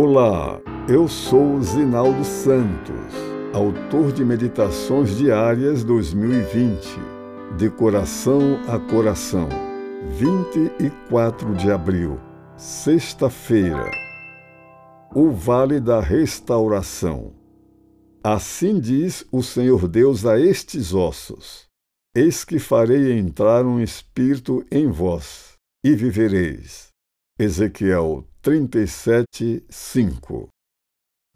Olá, eu sou Zinaldo Santos, autor de Meditações Diárias 2020, de coração a coração, 24 de abril, sexta-feira. O Vale da Restauração. Assim diz o Senhor Deus a estes ossos: Eis que farei entrar um espírito em vós, e vivereis. Ezequiel 37, 5.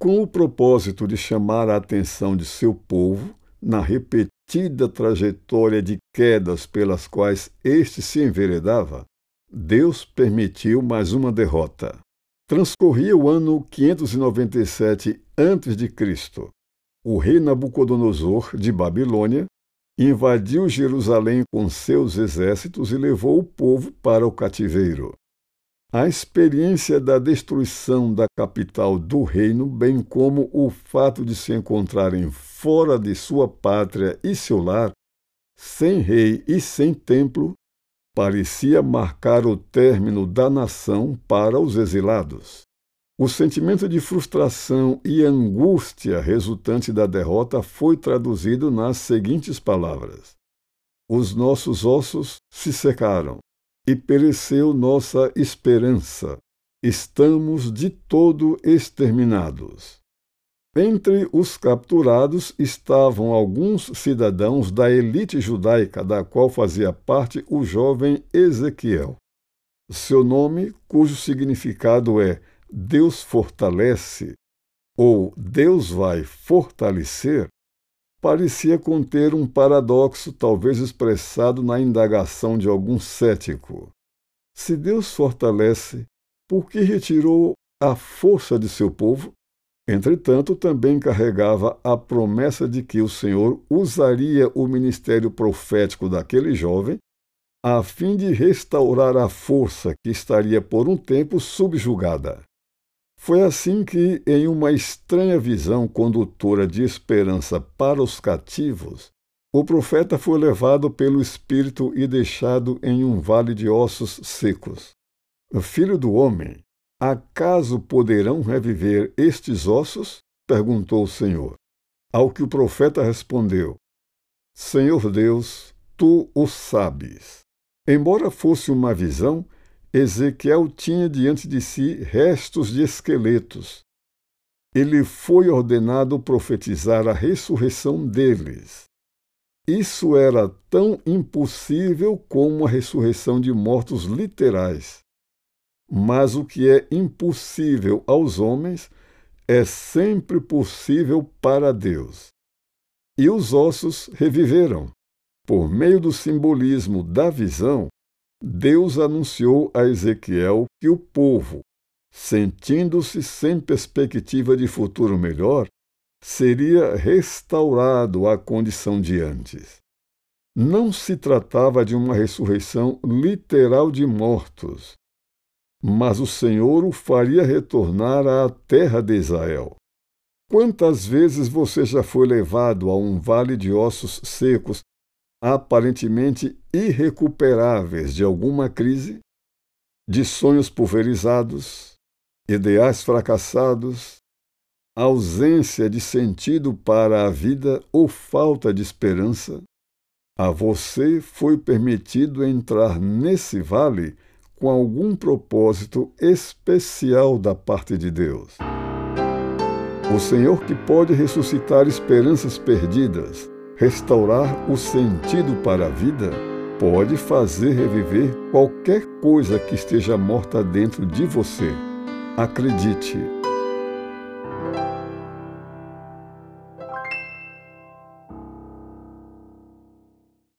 Com o propósito de chamar a atenção de seu povo na repetida trajetória de quedas pelas quais este se enveredava, Deus permitiu mais uma derrota. Transcorria o ano 597 a.C. O rei Nabucodonosor de Babilônia invadiu Jerusalém com seus exércitos e levou o povo para o cativeiro. A experiência da destruição da capital do reino, bem como o fato de se encontrarem fora de sua pátria e seu lar, sem rei e sem templo, parecia marcar o término da nação para os exilados. O sentimento de frustração e angústia resultante da derrota foi traduzido nas seguintes palavras: Os nossos ossos se secaram e pereceu nossa esperança. Estamos de todo exterminados. Entre os capturados estavam alguns cidadãos da elite judaica, da qual fazia parte o jovem Ezequiel. Seu nome, cujo significado é Deus fortalece ou Deus vai fortalecer, parecia conter um paradoxo, talvez expressado na indagação de algum cético. Se Deus fortalece, por que retirou a força de seu povo? Entretanto, também carregava a promessa de que o Senhor usaria o ministério profético daquele jovem a fim de restaurar a força que estaria por um tempo subjugada. Foi assim que, em uma estranha visão condutora de esperança para os cativos, o profeta foi levado pelo Espírito e deixado em um vale de ossos secos. Filho do homem, acaso poderão reviver estes ossos? perguntou o Senhor. Ao que o profeta respondeu: Senhor Deus, tu o sabes. Embora fosse uma visão, Ezequiel tinha diante de si restos de esqueletos. Ele foi ordenado profetizar a ressurreição deles. Isso era tão impossível como a ressurreição de mortos literais. Mas o que é impossível aos homens é sempre possível para Deus. E os ossos reviveram. Por meio do simbolismo da visão, Deus anunciou a Ezequiel que o povo, sentindo-se sem perspectiva de futuro melhor, seria restaurado à condição de antes. Não se tratava de uma ressurreição literal de mortos, mas o Senhor o faria retornar à terra de Israel. Quantas vezes você já foi levado a um vale de ossos secos aparentemente irrecuperáveis de alguma crise, de sonhos pulverizados, ideais fracassados, ausência de sentido para a vida ou falta de esperança, a você foi permitido entrar nesse vale com algum propósito especial da parte de Deus. O Senhor que pode ressuscitar esperanças perdidas, restaurar o sentido para a vida, pode fazer reviver qualquer coisa que esteja morta dentro de você. Acredite,